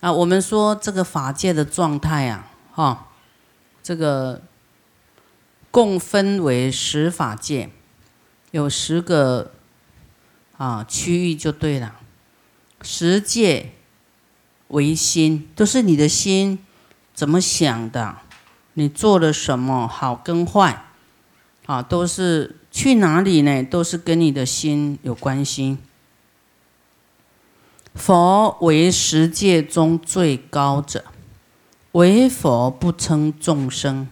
啊，我们说这个法界的状态啊，哈，这个共分为十法界，有十个啊区域就对了。十界为心，都是你的心怎么想的，你做了什么好跟坏，啊，都是去哪里呢？都是跟你的心有关系。佛为十界中最高者，唯佛不称众生。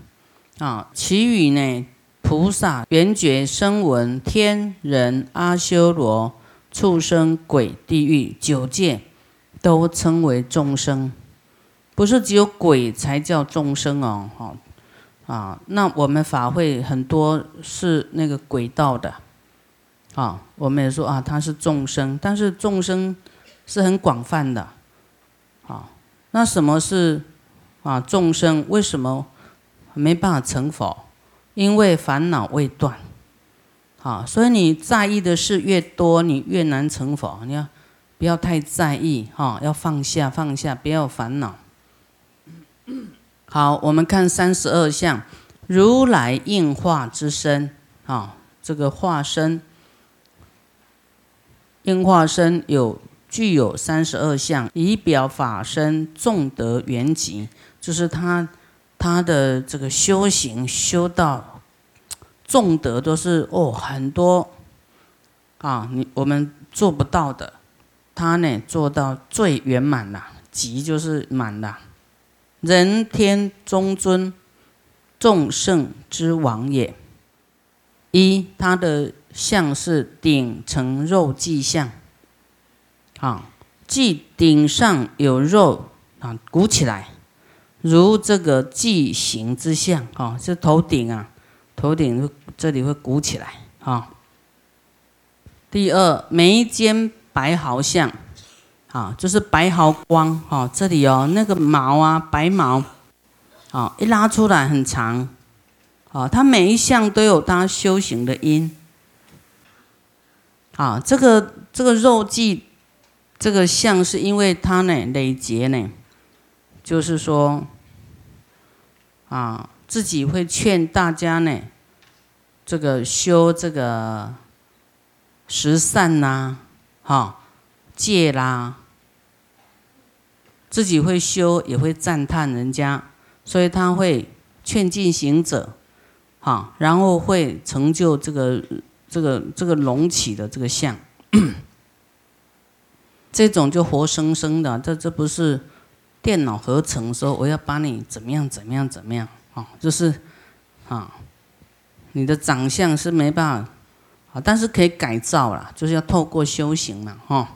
啊，其余呢，菩萨、缘觉、声闻、天人、阿修罗、畜生、鬼、地狱九界，都称为众生。不是只有鬼才叫众生哦，哈啊，那我们法会很多是那个鬼道的，啊，我们也说啊，他是众生，但是众生。是很广泛的，啊，那什么是啊众生？为什么没办法成佛？因为烦恼未断，啊，所以你在意的事越多，你越难成佛。你要不要太在意？哈，要放下，放下，不要烦恼。好，我们看三十二相，如来应化之身，啊，这个化身，应化身有。具有三十二相，以表法身众德圆寂，就是他他的这个修行修到众德都是哦很多啊，你我们做不到的，他呢做到最圆满了，极就是满了，人天中尊，众圣之王也。一他的相是顶成肉髻相。啊，即顶上有肉啊，鼓起来，如这个髻形之相啊，是头顶啊，头顶这里会鼓起来啊。第二，眉间白毫相，啊，就是白毫光啊，这里哦，那个毛啊，白毛，啊，一拉出来很长，啊，它每一项都有它修行的因，啊，这个这个肉髻。这个相是因为他呢累劫呢，就是说，啊，自己会劝大家呢，这个修这个十善呐，哈，戒啦，自己会修也会赞叹人家，所以他会劝进行者，哈，然后会成就这个这个这个隆起的这个相。这种就活生生的，这这不是电脑合成说我要把你怎么样怎么样怎么样啊？就是啊，你的长相是没办法啊，但是可以改造了，就是要透过修行嘛，哈。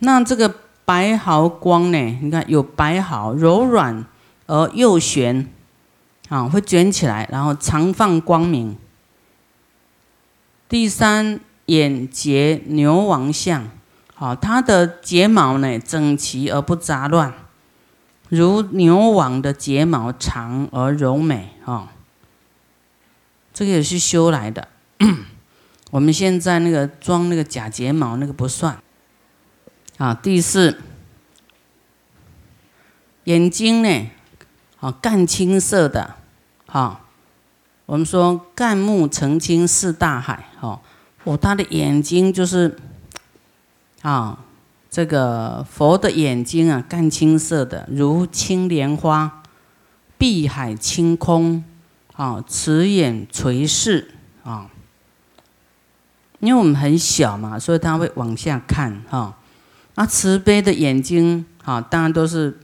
那这个白毫光呢？你看有白毫，柔软而又悬啊，会卷起来，然后常放光明。第三眼结牛王相。好，它的睫毛呢整齐而不杂乱，如牛王的睫毛长而柔美。哦，这个也是修来的。我们现在那个装那个假睫毛那个不算。啊，第四，眼睛呢，啊，干青色的。哈，我们说干木澄清似大海。哦，哦，他的眼睛就是。啊，这个佛的眼睛啊，干青色的，如青莲花，碧海清空，啊，慈眼垂视啊。因为我们很小嘛，所以他会往下看哈。那慈悲的眼睛，啊，当然都是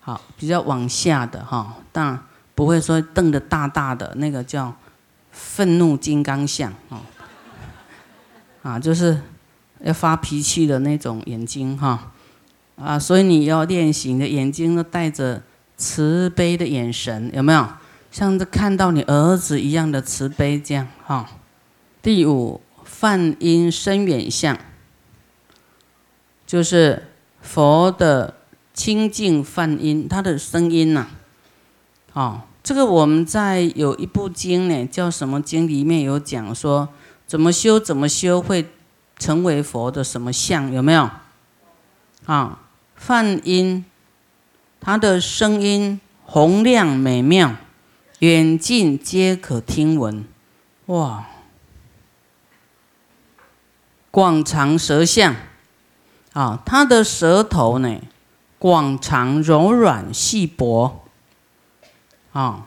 好比较往下的哈，但不会说瞪得大大的，那个叫愤怒金刚像啊，啊，就是。要发脾气的那种眼睛哈，啊，所以你要练习，你的眼睛都带着慈悲的眼神，有没有？像这看到你儿子一样的慈悲这样哈。第五，梵音深远相，就是佛的清净梵音，他的声音呐。哦，这个我们在有一部经呢，叫什么经？里面有讲说，怎么修，怎么修会。成为佛的什么相有没有？啊，梵音，他的声音洪亮美妙，远近皆可听闻。哇！广长舌相，啊，他的舌头呢，广长柔软细薄，啊，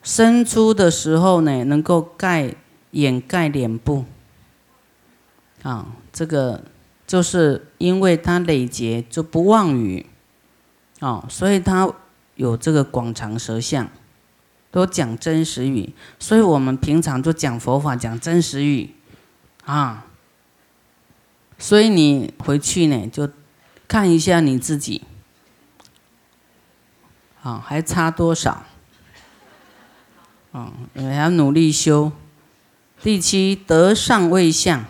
伸出的时候呢，能够盖掩盖脸部，啊，这个就是因为他累劫就不妄语，啊，所以他有这个广长舌相，都讲真实语，所以我们平常就讲佛法讲真实语，啊。所以你回去呢，就看一下你自己，啊，还差多少？啊，还要努力修。第七，得上位相，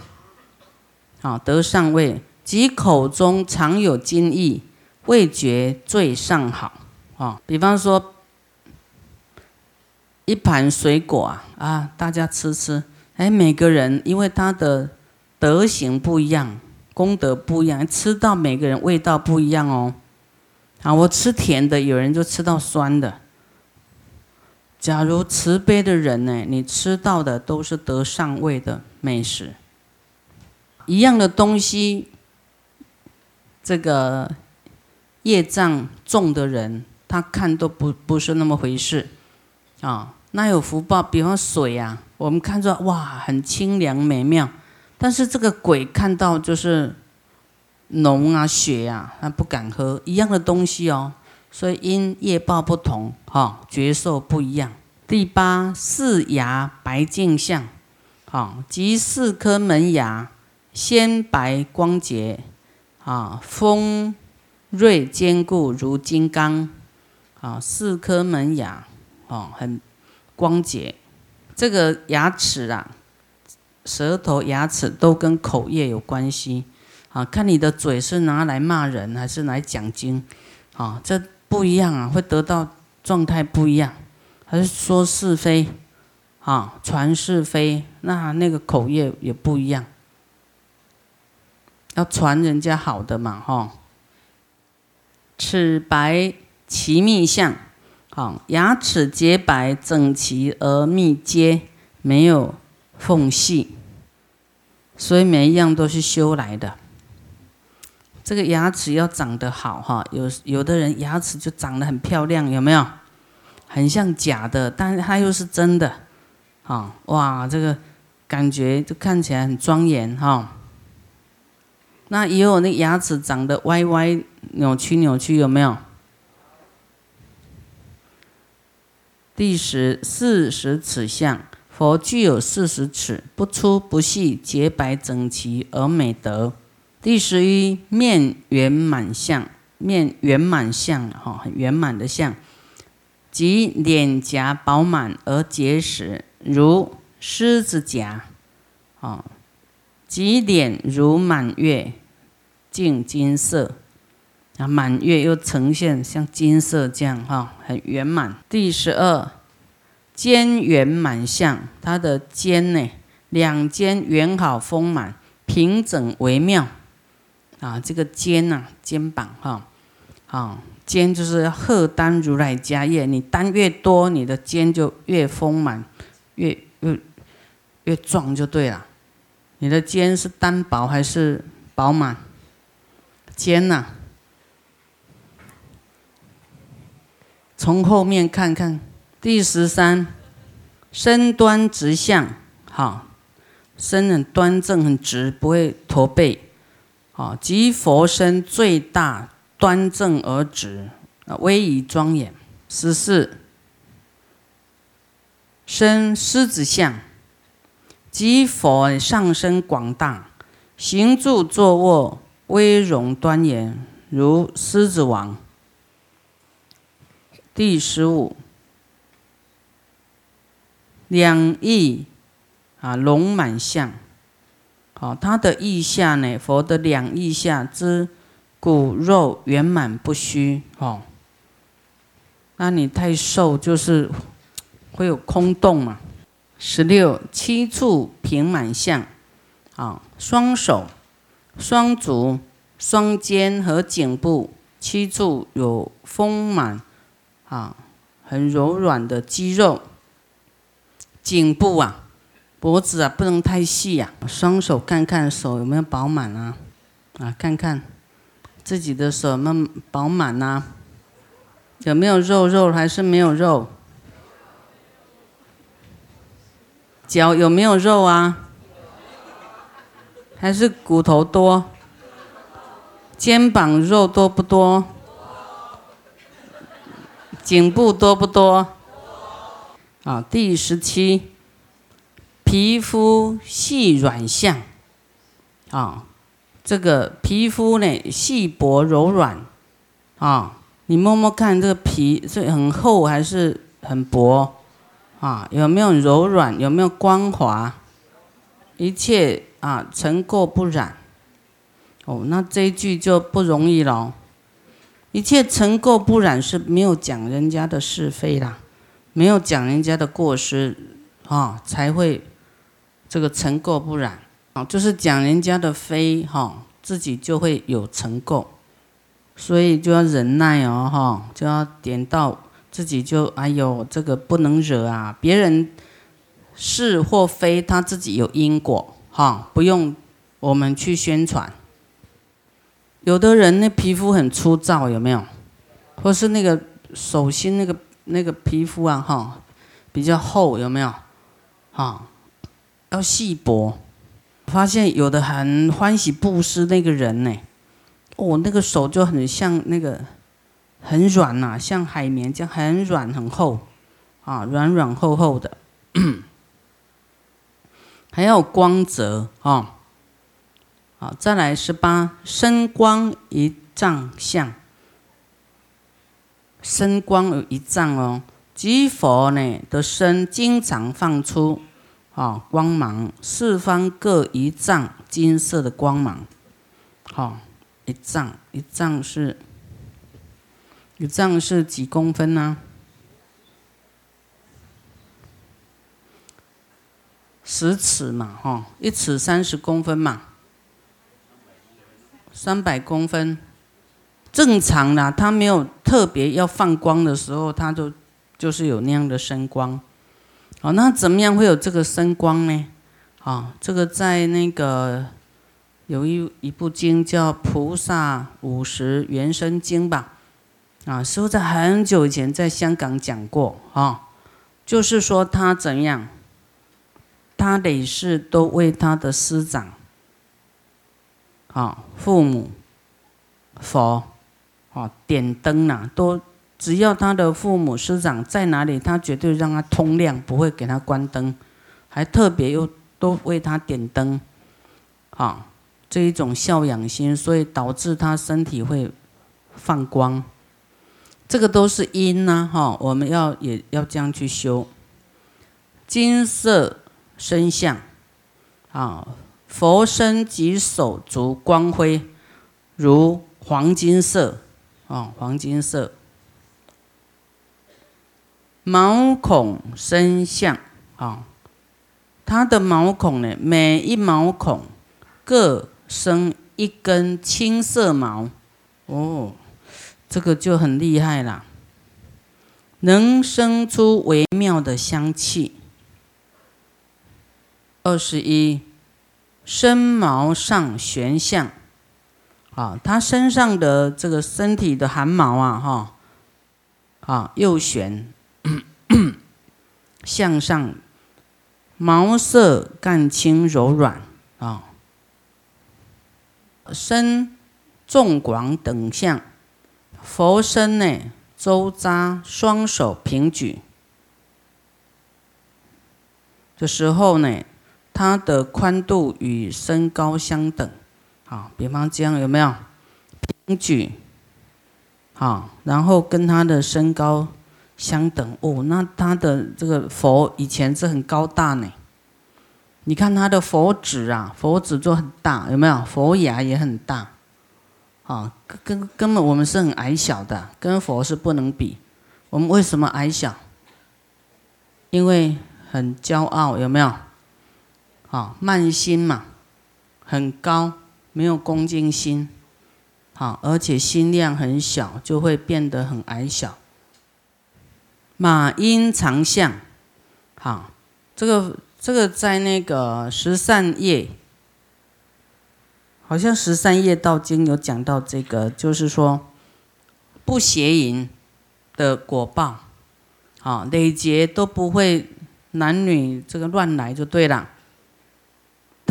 啊，得上位，即口中常有津意，味觉最上好。啊，比方说一盘水果啊，啊，大家吃吃，哎，每个人因为他的。德行不一样，功德不一样，吃到每个人味道不一样哦。啊，我吃甜的，有人就吃到酸的。假如慈悲的人呢，你吃到的都是得上位的美食。一样的东西，这个业障重的人，他看都不不是那么回事。啊，那有福报，比方水呀，我们看着哇，很清凉美妙。但是这个鬼看到就是浓啊血啊，他不敢喝一样的东西哦，所以因业报不同，哈，觉受不一样。第八四牙白净相，啊，即四颗门牙鲜白光洁，啊，锋锐坚固如金刚，啊，四颗门牙，哦，很光洁，这个牙齿啊。舌头、牙齿都跟口业有关系，啊，看你的嘴是拿来骂人还是来讲经，啊，这不一样啊，会得到状态不一样，还是说是非，啊，传是非，那那个口业也不一样，要传人家好的嘛，哈。齿白其密相，好，牙齿洁白整齐而密接，没有。缝隙，所以每一样都是修来的。这个牙齿要长得好哈，有有的人牙齿就长得很漂亮，有没有？很像假的，但是它又是真的，哈哇，这个感觉就看起来很庄严哈。那也有那牙齿长得歪歪扭曲扭曲，有没有？第十四十齿相。佛具有四十齿，不粗不细，洁白整齐而美德。第十一面圆满相，面圆满相哈，很圆满的相，即脸颊饱满而结实，如狮子颊，哦，即脸如满月，净金色，啊，满月又呈现像金色这样哈，很圆满。第十二。肩圆满相，他的肩呢，两肩圆好丰满，平整微妙。啊，这个肩呐，肩膀哈，啊，肩就是荷担如来家业，你担越多，你的肩就越丰满，越越越壮就对了。你的肩是单薄还是饱满？肩呐，从后面看看。第十三，身端直相，好，身很端正很直，不会驼背，好，即佛身最大端正而直，啊威仪庄严。十四，身狮子相，即佛上身广大，行住坐卧威容端严，如狮子王。第十五。两翼啊，龙满相，好，他的意下呢？佛的两翼下之骨肉圆满不虚，哦。那你太瘦就是会有空洞嘛。十六七处平满相，啊，双手、双足、双肩和颈部七处有丰满啊，很柔软的肌肉。颈部啊，脖子啊，不能太细呀。双手看看手有没有饱满啊？啊，看看自己的手有没有饱满呐？有没有肉肉还是没有肉？脚有没有肉啊？还是骨头多？肩膀肉多不多？颈部多不多？啊，第十七，皮肤细软相，啊，这个皮肤呢细薄柔软，啊，你摸摸看这个皮是很厚还是很薄？啊，有没有柔软？有没有光滑？一切啊尘垢不染。哦，那这一句就不容易了。一切尘垢不染是没有讲人家的是非啦，没有讲人家的过失，啊，才会这个尘垢不染。啊，就是讲人家的非，哈，自己就会有尘垢，所以就要忍耐哦，哈，就要点到自己就哎呦，这个不能惹啊，别人是或非，他自己有因果，哈，不用我们去宣传。有的人那皮肤很粗糙，有没有？或是那个手心那个那个皮肤啊，哈，比较厚，有没有？哈，要细薄。发现有的很欢喜布施那个人呢，哦，那个手就很像那个很软呐，像海绵这样很软很厚，啊，软软厚厚的，还要光泽啊。好，再来十八，身光一丈相，身光有一丈哦。即佛呢的身经常放出啊光芒，四方各一丈金色的光芒。好，一丈一丈是，一丈是几公分呢？十尺嘛，哈，一尺三十公分嘛。三百公分，正常的，它没有特别要放光的时候，它就就是有那样的声光。好，那怎么样会有这个声光呢？啊，这个在那个有一一部经叫《菩萨五十原生经》吧？啊，师傅在很久以前在香港讲过啊，就是说他怎样，他得是都为他的师长。啊，父母、佛，啊，点灯呐，都只要他的父母师长在哪里，他绝对让他通亮，不会给他关灯，还特别又都为他点灯，啊，这一种孝养心，所以导致他身体会放光，这个都是因呐，哈，我们要也要这样去修，金色身相，啊。佛身及手足光辉如黄金色，啊，黄金色。毛孔生相，啊，它的毛孔呢，每一毛孔各生一根青色毛，哦，这个就很厉害了，能生出微妙的香气。二十一。身毛上悬相，啊，他身上的这个身体的汗毛啊，哈，啊，右旋 向上，毛色干青柔软，啊，身重广等相，佛身呢周匝，双手平举的时候呢。它的宽度与身高相等，好，比方这样有没有平举？好，然后跟他的身高相等哦，那他的这个佛以前是很高大呢。你看他的佛指啊，佛指就很大，有没有？佛牙也很大，啊，根根本我们是很矮小的，跟佛是不能比。我们为什么矮小？因为很骄傲，有没有？啊，慢心嘛，很高，没有恭敬心，好，而且心量很小，就会变得很矮小。马音长相，好，这个这个在那个十三页，好像十三页道经有讲到这个，就是说不邪淫的果报，好，累劫都不会男女这个乱来就对了，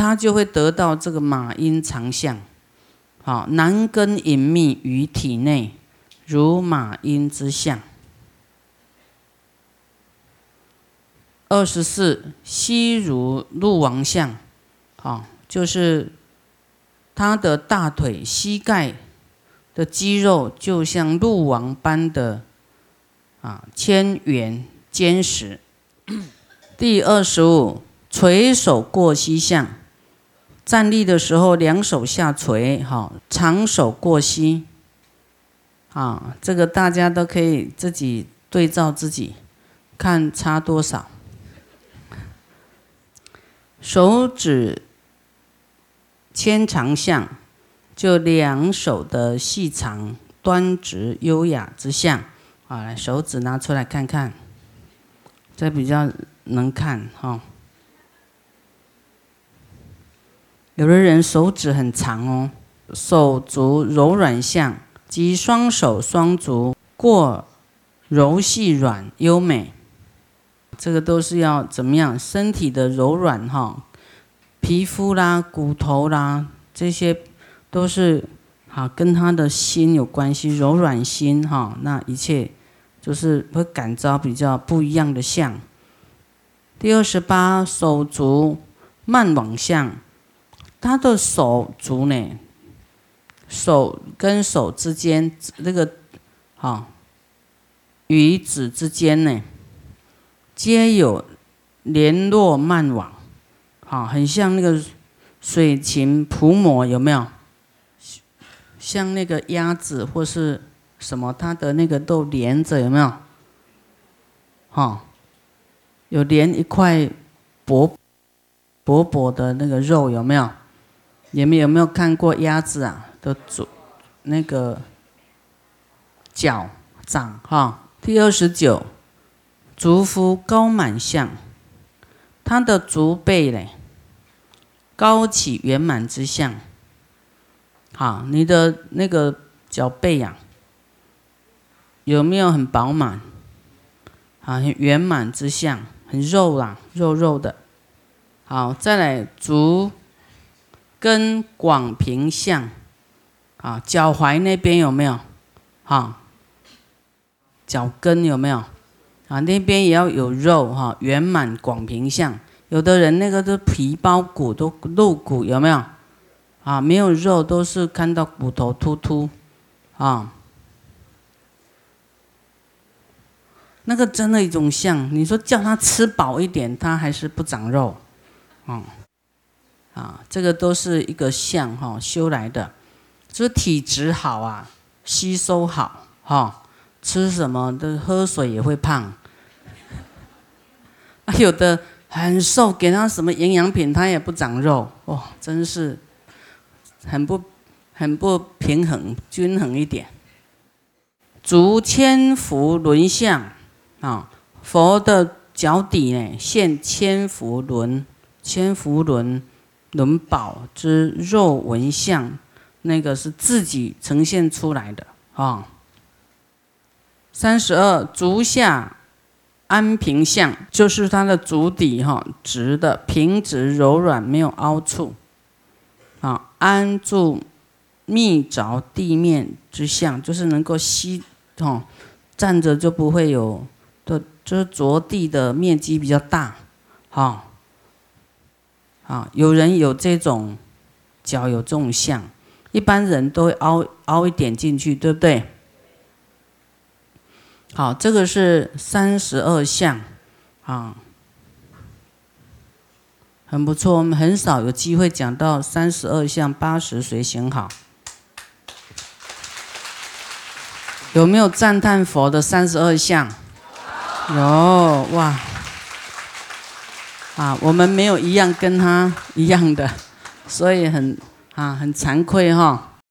他就会得到这个马音长相。好，男根隐秘于体内，如马音之相。二十四，悉如鹿王相，好，就是他的大腿、膝盖的肌肉，就像鹿王般的啊，纤圆坚实。第二十五，垂手过膝相。站立的时候，两手下垂，哈，长手过膝，啊，这个大家都可以自己对照自己，看差多少。手指牵长相，就两手的细长、端直、优雅之相，啊，来手指拿出来看看，这比较能看，哈。有的人手指很长哦，手足柔软相及双手双足过柔细软优美，这个都是要怎么样？身体的柔软哈，皮肤啦、骨头啦，这些都是好跟他的心有关系，柔软心哈，那一切就是会感召比较不一样的相。第二十八，手足慢往相。他的手足呢，手跟手之间那个，哈，与指之间呢，皆有联络慢网，好，很像那个水禽扑磨，有没有？像那个鸭子或是什么，它的那个都连着，有没有？哈，有连一块薄薄薄的那个肉，有没有？你们有没有看过鸭子啊？的足那个脚掌哈？第二十九，足夫高满相，他的足背嘞，高起圆满之相。好，你的那个脚背呀，有没有很饱满？啊，圆满之相，很肉啦，肉肉的。好，再来足。跟广平相，啊，脚踝那边有没有？哈，脚跟有没有？啊，那边也要有肉哈，圆满广平相。有的人那个都皮包骨都露骨有没有？啊，没有肉都是看到骨头突突，啊，那个真的一种相。你说叫他吃饱一点，他还是不长肉，嗯。啊，啊这个都是一个相哈，修来的，就是体质好啊，吸收好哈，吃什么都喝水也会胖。啊，有的很瘦，给他什么营养品，他也不长肉，哦，真是很不很不平衡，均衡一点。足千佛轮相啊，佛的脚底呢现千佛轮，千佛轮。轮宝之肉纹相，那个是自己呈现出来的啊。三十二足下安平相，就是它的足底哈，直的平直柔软，没有凹处啊。安住密着地面之相，就是能够吸哦，站着就不会有的，就是着地的面积比较大，哈。啊，有人有这种脚有这种相，一般人都会凹凹一点进去，对不对？好，这个是三十二相，啊，很不错。我们很少有机会讲到三十二相八十随行好，有没有赞叹佛的三十二相？有哇。啊，我们没有一样跟他一样的，所以很啊很惭愧哈。